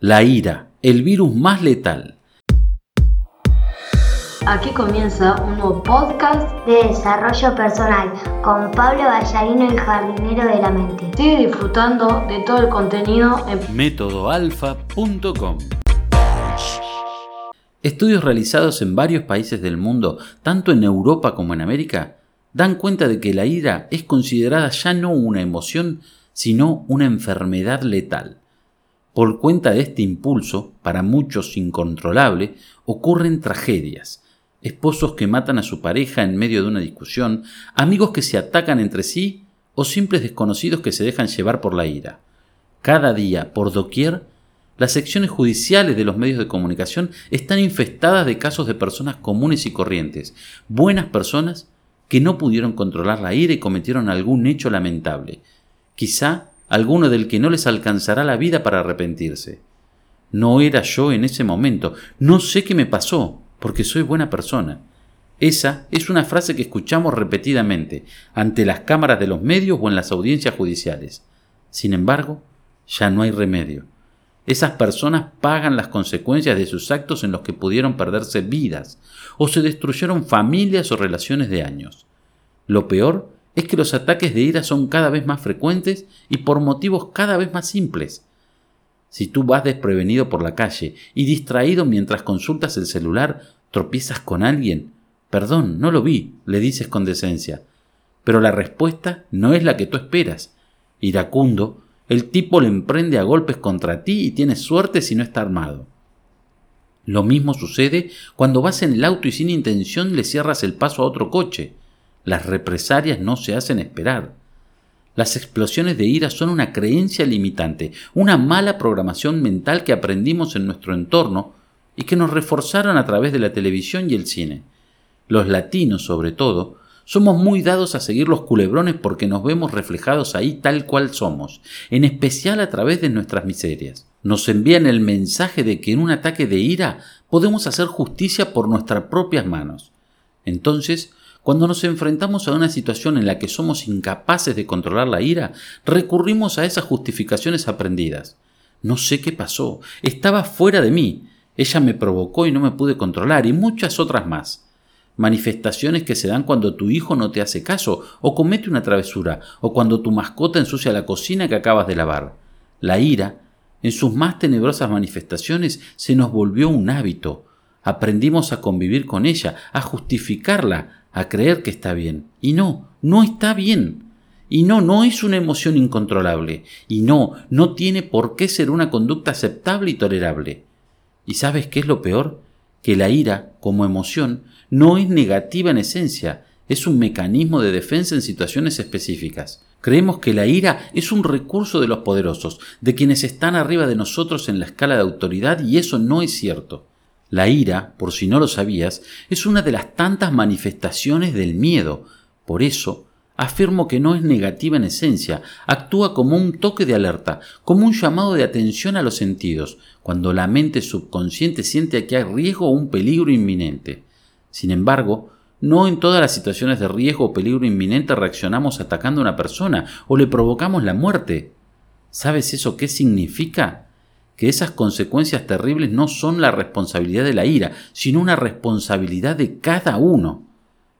La ira, el virus más letal. Aquí comienza un nuevo podcast de desarrollo personal con Pablo Ballarino, el jardinero de la mente. Sigue disfrutando de todo el contenido en métodoalfa.com. Estudios realizados en varios países del mundo, tanto en Europa como en América, dan cuenta de que la ira es considerada ya no una emoción, sino una enfermedad letal. Por cuenta de este impulso, para muchos incontrolable, ocurren tragedias. Esposos que matan a su pareja en medio de una discusión, amigos que se atacan entre sí o simples desconocidos que se dejan llevar por la ira. Cada día, por doquier, las secciones judiciales de los medios de comunicación están infestadas de casos de personas comunes y corrientes, buenas personas que no pudieron controlar la ira y cometieron algún hecho lamentable, quizá alguno del que no les alcanzará la vida para arrepentirse. No era yo en ese momento, no sé qué me pasó, porque soy buena persona. Esa es una frase que escuchamos repetidamente ante las cámaras de los medios o en las audiencias judiciales. Sin embargo, ya no hay remedio. Esas personas pagan las consecuencias de sus actos en los que pudieron perderse vidas o se destruyeron familias o relaciones de años. Lo peor es que los ataques de ira son cada vez más frecuentes y por motivos cada vez más simples. Si tú vas desprevenido por la calle y distraído mientras consultas el celular, tropiezas con alguien, perdón, no lo vi, le dices con decencia. Pero la respuesta no es la que tú esperas. Iracundo, el tipo le emprende a golpes contra ti y tienes suerte si no está armado. Lo mismo sucede cuando vas en el auto y sin intención le cierras el paso a otro coche. Las represalias no se hacen esperar. Las explosiones de ira son una creencia limitante, una mala programación mental que aprendimos en nuestro entorno y que nos reforzaron a través de la televisión y el cine. Los latinos, sobre todo, somos muy dados a seguir los culebrones porque nos vemos reflejados ahí tal cual somos, en especial a través de nuestras miserias. Nos envían el mensaje de que en un ataque de ira podemos hacer justicia por nuestras propias manos. Entonces, cuando nos enfrentamos a una situación en la que somos incapaces de controlar la ira, recurrimos a esas justificaciones aprendidas. No sé qué pasó, estaba fuera de mí, ella me provocó y no me pude controlar, y muchas otras más. Manifestaciones que se dan cuando tu hijo no te hace caso, o comete una travesura, o cuando tu mascota ensucia la cocina que acabas de lavar. La ira, en sus más tenebrosas manifestaciones, se nos volvió un hábito. Aprendimos a convivir con ella, a justificarla, a creer que está bien. Y no, no está bien. Y no, no es una emoción incontrolable. Y no, no tiene por qué ser una conducta aceptable y tolerable. ¿Y sabes qué es lo peor? Que la ira, como emoción, no es negativa en esencia, es un mecanismo de defensa en situaciones específicas. Creemos que la ira es un recurso de los poderosos, de quienes están arriba de nosotros en la escala de autoridad, y eso no es cierto. La ira, por si no lo sabías, es una de las tantas manifestaciones del miedo. Por eso, afirmo que no es negativa en esencia, actúa como un toque de alerta, como un llamado de atención a los sentidos, cuando la mente subconsciente siente que hay riesgo o un peligro inminente. Sin embargo, no en todas las situaciones de riesgo o peligro inminente reaccionamos atacando a una persona o le provocamos la muerte. ¿Sabes eso qué significa? Que esas consecuencias terribles no son la responsabilidad de la ira, sino una responsabilidad de cada uno.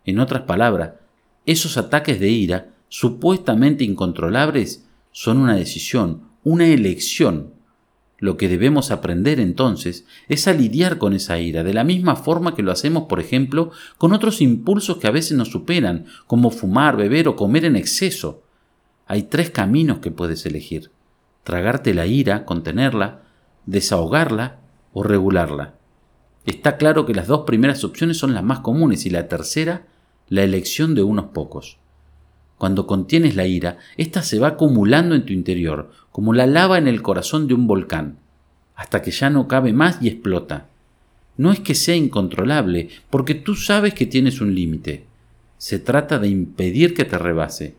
En otras palabras, esos ataques de ira, supuestamente incontrolables, son una decisión, una elección. Lo que debemos aprender entonces es a lidiar con esa ira, de la misma forma que lo hacemos, por ejemplo, con otros impulsos que a veces nos superan, como fumar, beber o comer en exceso. Hay tres caminos que puedes elegir. Tragarte la ira, contenerla, desahogarla o regularla. Está claro que las dos primeras opciones son las más comunes y la tercera, la elección de unos pocos. Cuando contienes la ira, ésta se va acumulando en tu interior, como la lava en el corazón de un volcán, hasta que ya no cabe más y explota. No es que sea incontrolable, porque tú sabes que tienes un límite. Se trata de impedir que te rebase.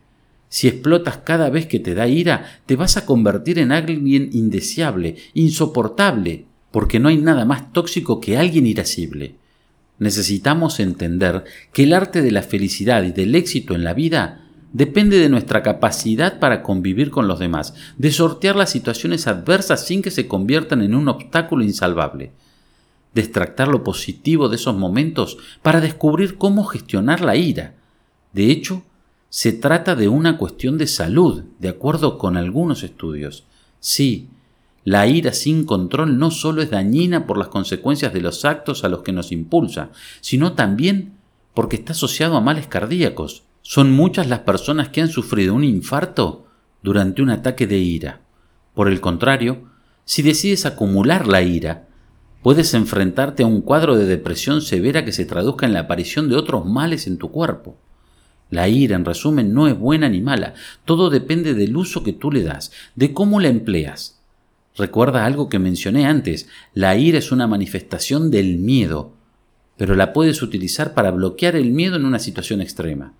Si explotas cada vez que te da ira, te vas a convertir en alguien indeseable, insoportable, porque no hay nada más tóxico que alguien irascible. Necesitamos entender que el arte de la felicidad y del éxito en la vida depende de nuestra capacidad para convivir con los demás, de sortear las situaciones adversas sin que se conviertan en un obstáculo insalvable, de extractar lo positivo de esos momentos para descubrir cómo gestionar la ira. De hecho, se trata de una cuestión de salud, de acuerdo con algunos estudios. Sí, la ira sin control no solo es dañina por las consecuencias de los actos a los que nos impulsa, sino también porque está asociado a males cardíacos. Son muchas las personas que han sufrido un infarto durante un ataque de ira. Por el contrario, si decides acumular la ira, puedes enfrentarte a un cuadro de depresión severa que se traduzca en la aparición de otros males en tu cuerpo. La ira, en resumen, no es buena ni mala, todo depende del uso que tú le das, de cómo la empleas. Recuerda algo que mencioné antes, la ira es una manifestación del miedo, pero la puedes utilizar para bloquear el miedo en una situación extrema.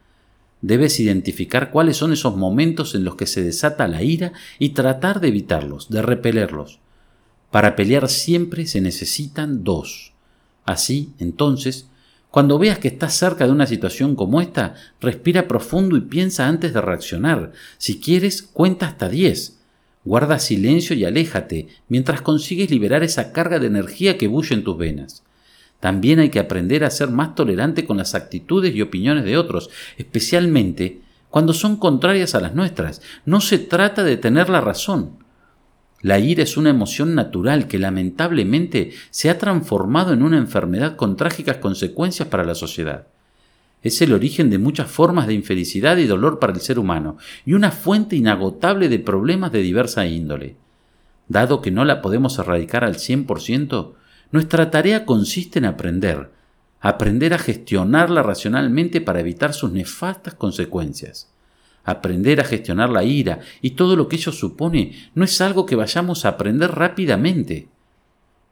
Debes identificar cuáles son esos momentos en los que se desata la ira y tratar de evitarlos, de repelerlos. Para pelear siempre se necesitan dos. Así, entonces, cuando veas que estás cerca de una situación como esta, respira profundo y piensa antes de reaccionar. Si quieres, cuenta hasta diez Guarda silencio y aléjate mientras consigues liberar esa carga de energía que bulle en tus venas. También hay que aprender a ser más tolerante con las actitudes y opiniones de otros, especialmente cuando son contrarias a las nuestras. No se trata de tener la razón. La ira es una emoción natural que lamentablemente se ha transformado en una enfermedad con trágicas consecuencias para la sociedad. Es el origen de muchas formas de infelicidad y dolor para el ser humano, y una fuente inagotable de problemas de diversa índole. Dado que no la podemos erradicar al 100%, nuestra tarea consiste en aprender, aprender a gestionarla racionalmente para evitar sus nefastas consecuencias. Aprender a gestionar la ira y todo lo que ello supone no es algo que vayamos a aprender rápidamente.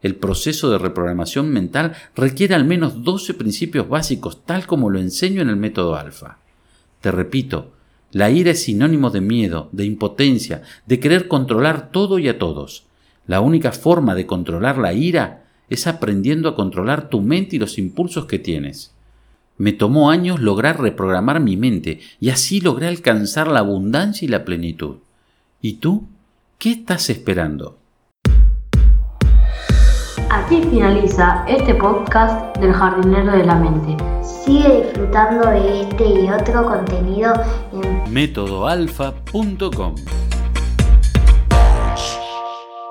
El proceso de reprogramación mental requiere al menos 12 principios básicos, tal como lo enseño en el método alfa. Te repito, la ira es sinónimo de miedo, de impotencia, de querer controlar todo y a todos. La única forma de controlar la ira es aprendiendo a controlar tu mente y los impulsos que tienes. Me tomó años lograr reprogramar mi mente y así logré alcanzar la abundancia y la plenitud. ¿Y tú? ¿Qué estás esperando? Aquí finaliza este podcast del jardinero de la mente. Sigue disfrutando de este y otro contenido en métodoalfa.com.